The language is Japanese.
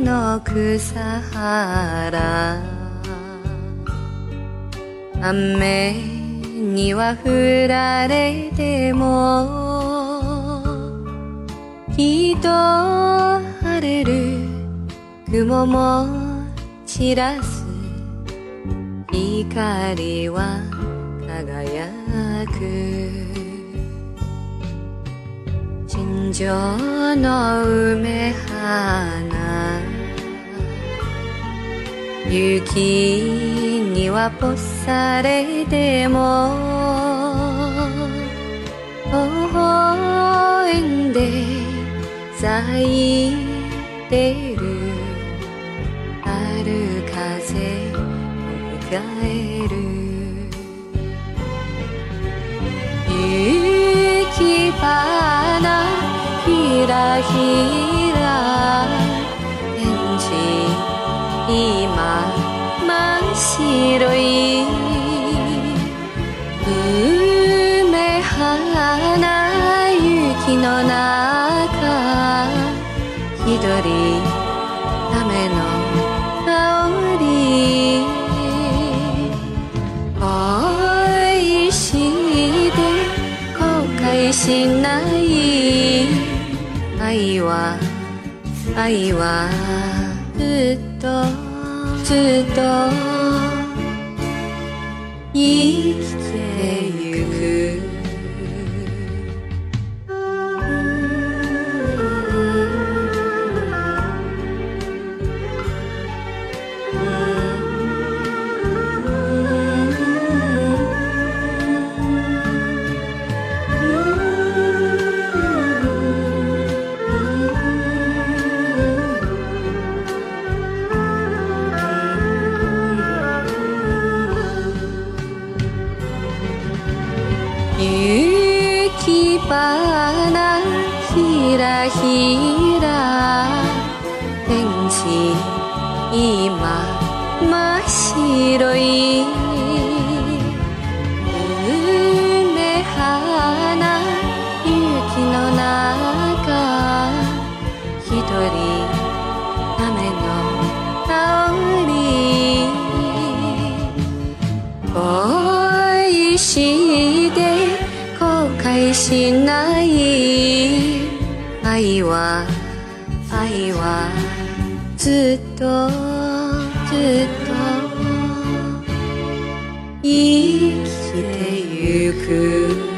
の草原。雨には降られてもきっと晴れる雲も散らす。光は輝く。尋常の梅花。雪には干されても微笑んで咲いてる。春風を迎える。雪花らひら天地今真っ白い梅花雪の中一人ための香り恋して後悔しない愛は愛はずっとずっと生きてゆく。雪花ひらひら。天地今真っ白い。しない。愛は愛はずっとずっと生きてゆく。